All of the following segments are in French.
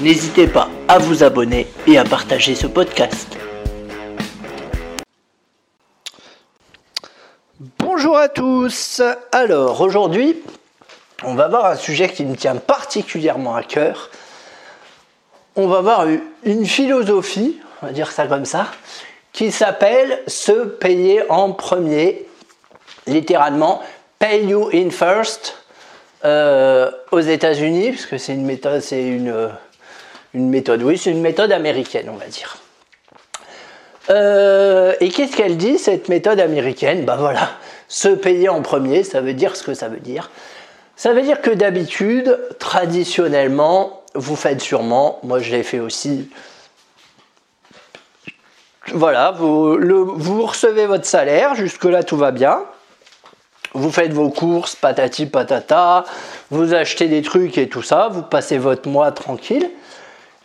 N'hésitez pas à vous abonner et à partager ce podcast. Bonjour à tous. Alors aujourd'hui, on va voir un sujet qui me tient particulièrement à cœur. On va voir une philosophie, on va dire ça comme ça, qui s'appelle se payer en premier, littéralement pay you in first euh, aux États-Unis, puisque c'est une méthode, c'est une une méthode, oui, c'est une méthode américaine, on va dire. Euh, et qu'est-ce qu'elle dit, cette méthode américaine? Ben voilà, se payer en premier, ça veut dire ce que ça veut dire. Ça veut dire que d'habitude, traditionnellement, vous faites sûrement, moi je l'ai fait aussi, voilà, vous, vous recevez votre salaire, jusque-là tout va bien. Vous faites vos courses, patati patata, vous achetez des trucs et tout ça, vous passez votre mois tranquille.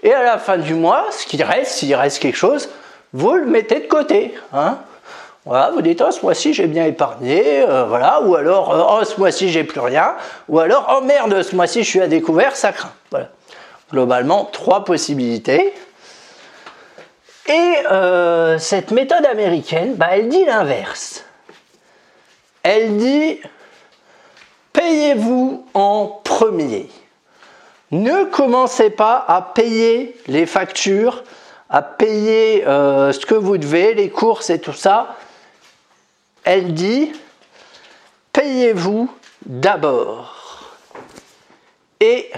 Et à la fin du mois, ce qui reste, s'il reste quelque chose, vous le mettez de côté. Hein voilà, vous dites, oh, ce mois-ci j'ai bien épargné, euh, voilà, ou alors, euh, oh, ce mois-ci j'ai plus rien, ou alors, oh merde, ce mois-ci je suis à découvert, ça craint. Voilà. Globalement, trois possibilités. Et euh, cette méthode américaine, bah, elle dit l'inverse. Elle dit, payez-vous en premier. Ne commencez pas à payer les factures, à payer euh, ce que vous devez, les courses et tout ça. Elle dit, payez-vous d'abord. Et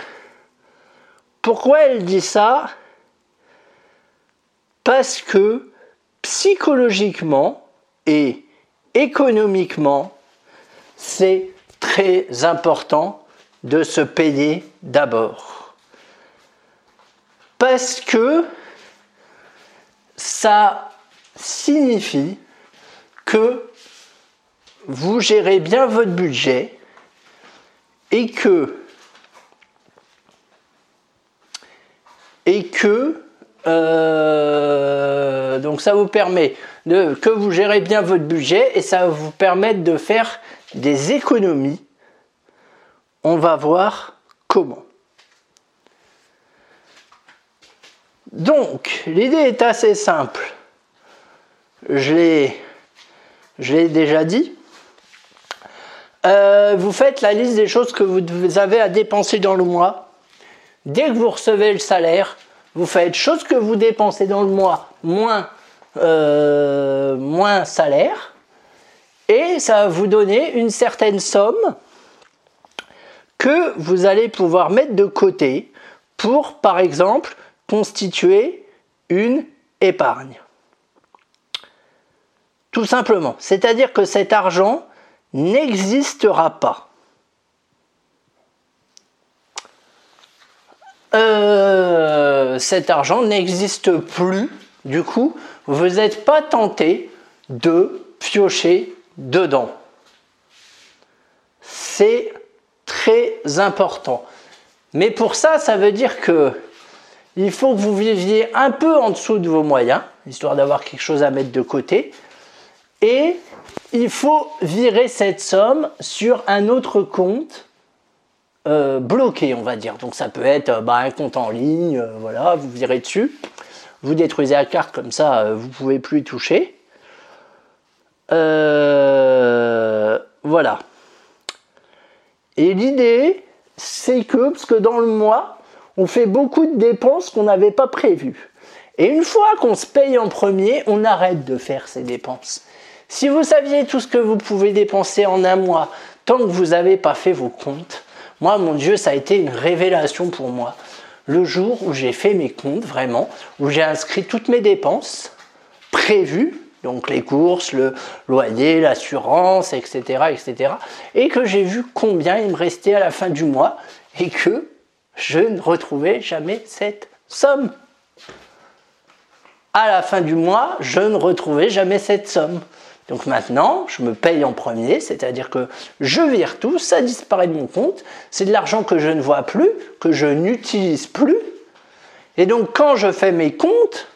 pourquoi elle dit ça? Parce que psychologiquement et économiquement, c'est très important de se payer d'abord. Parce que ça signifie que vous gérez bien votre budget et que et que euh, donc ça vous permet de, que vous gérez bien votre budget et ça va vous permettre de faire des économies on va voir comment. Donc, l'idée est assez simple. Je l'ai déjà dit. Euh, vous faites la liste des choses que vous avez à dépenser dans le mois. Dès que vous recevez le salaire, vous faites choses que vous dépensez dans le mois moins, euh, moins salaire. Et ça va vous donner une certaine somme que vous allez pouvoir mettre de côté pour, par exemple, constituer une épargne. Tout simplement. C'est-à-dire que cet argent n'existera pas. Euh, cet argent n'existe plus. Du coup, vous n'êtes pas tenté de piocher dedans. C'est très important. Mais pour ça, ça veut dire que il faut que vous viviez un peu en dessous de vos moyens, histoire d'avoir quelque chose à mettre de côté. Et il faut virer cette somme sur un autre compte euh, bloqué, on va dire. Donc ça peut être bah, un compte en ligne, euh, voilà, vous virez dessus. Vous détruisez la carte comme ça, euh, vous pouvez plus toucher. voilà. Et l'idée, c'est que, parce que dans le mois, on fait beaucoup de dépenses qu'on n'avait pas prévues. Et une fois qu'on se paye en premier, on arrête de faire ces dépenses. Si vous saviez tout ce que vous pouvez dépenser en un mois, tant que vous n'avez pas fait vos comptes, moi, mon Dieu, ça a été une révélation pour moi. Le jour où j'ai fait mes comptes, vraiment, où j'ai inscrit toutes mes dépenses prévues, donc les courses, le loyer, l'assurance, etc., etc. Et que j'ai vu combien il me restait à la fin du mois et que je ne retrouvais jamais cette somme. à la fin du mois, je ne retrouvais jamais cette somme. Donc maintenant, je me paye en premier, c'est-à-dire que je vire tout, ça disparaît de mon compte, c'est de l'argent que je ne vois plus, que je n'utilise plus. Et donc quand je fais mes comptes,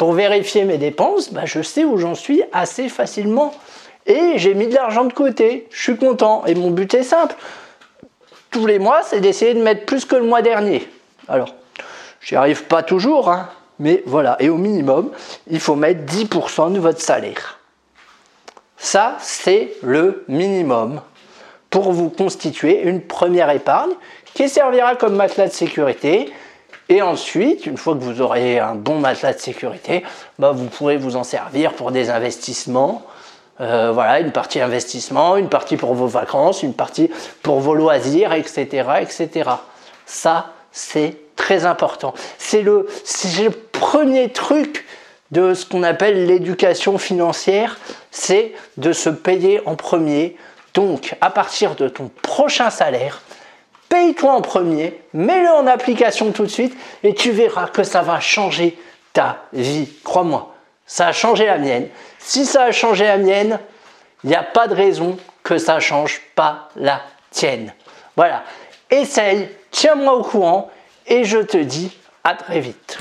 pour vérifier mes dépenses, bah, je sais où j'en suis assez facilement. Et j'ai mis de l'argent de côté, je suis content. Et mon but est simple. Tous les mois, c'est d'essayer de mettre plus que le mois dernier. Alors, j'y arrive pas toujours, hein, mais voilà. Et au minimum, il faut mettre 10% de votre salaire. Ça, c'est le minimum pour vous constituer une première épargne qui servira comme matelas de sécurité. Et ensuite, une fois que vous aurez un bon matelas de sécurité, bah, vous pourrez vous en servir pour des investissements. Euh, voilà, une partie investissement, une partie pour vos vacances, une partie pour vos loisirs, etc. etc. Ça, c'est très important. C'est le, le premier truc de ce qu'on appelle l'éducation financière, c'est de se payer en premier. Donc, à partir de ton prochain salaire, paye-toi en premier, mets-le en application tout de suite et tu verras que ça va changer ta vie. Crois-moi, ça a changé la mienne. Si ça a changé la mienne, il n'y a pas de raison que ça ne change pas la tienne. Voilà, essaye, tiens-moi au courant et je te dis à très vite.